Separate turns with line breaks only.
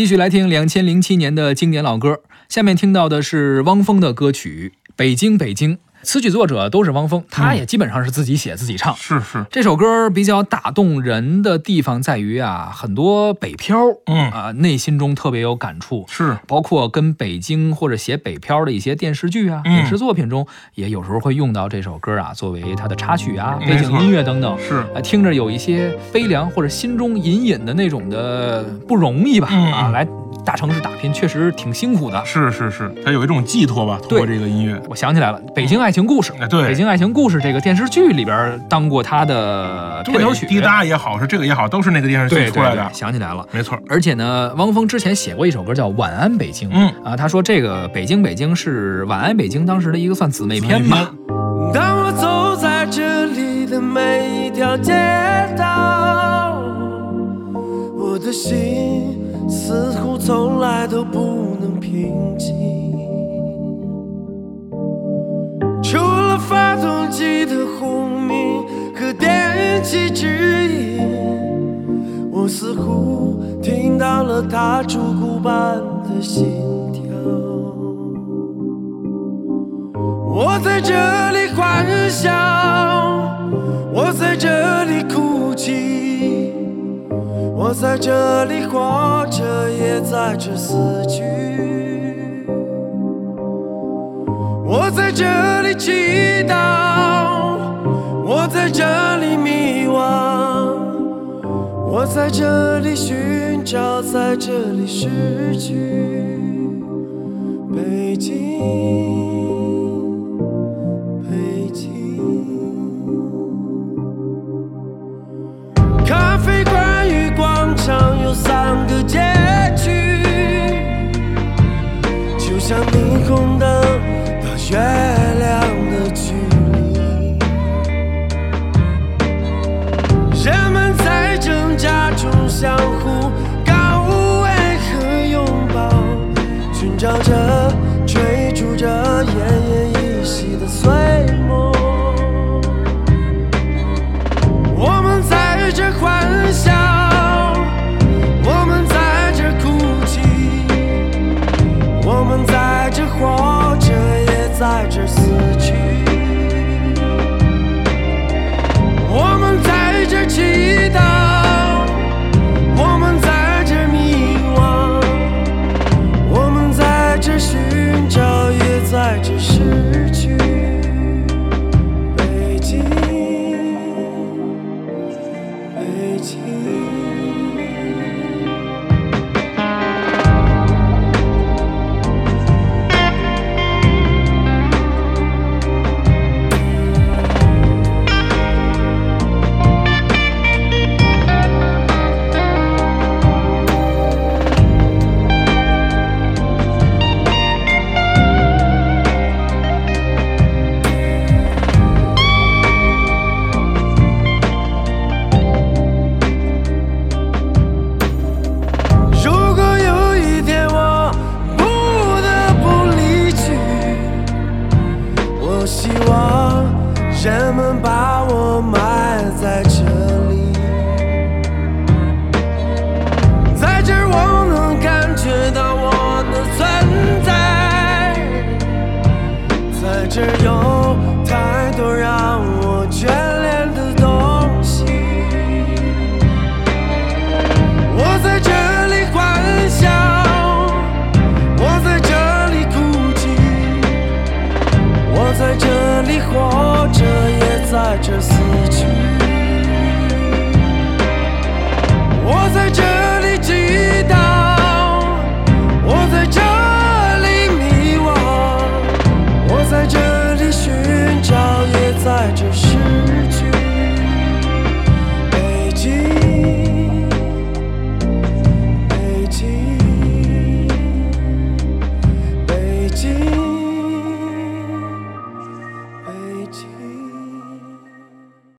继续来听两千零七年的经典老歌，下面听到的是汪峰的歌曲《北京北京》。词曲作者都是汪峰，他也基本上是自己写自己唱。
是是，
这首歌比较打动人的地方在于啊，很多北漂，
嗯
啊，内心中特别有感触。
是，
包括跟北京或者写北漂的一些电视剧啊、
嗯
影视作品中，也有时候会用到这首歌啊，作为它的插曲啊、背景音乐等等。
是
啊，听着有一些悲凉或者心中隐隐的那种的不容易吧？
嗯
啊，来大城市打拼确实挺辛苦的。
是是是，他有一种寄托吧，通过这个音乐。
我想起来了，《北京爱情故事》
哎对
北京爱情故事》这个电视剧里边当过他的片头曲，
滴答也好，是这个也好，都是那个电视剧出来的
对对，。想起来了。
没错，
而且呢，汪峰之前写过一首歌叫《晚安北京》，
嗯
啊，他说这个《北京北京》是《晚安北京》当时的一个算姊妹篇吧。
当我走在这里的每一条街道，我的心似乎从来都不能平静。机的轰鸣和电气指引，我似乎听到了它烛骨般的心跳。我在这里欢笑，我在这里哭泣，我在这里活着，也在这死去。我在这里祈祷，这里迷惘，我在这里寻找，在这里失去。北京，北京。咖啡馆与广场有三个街区，就像霓虹灯到月亮的距离。你的所。情。这四季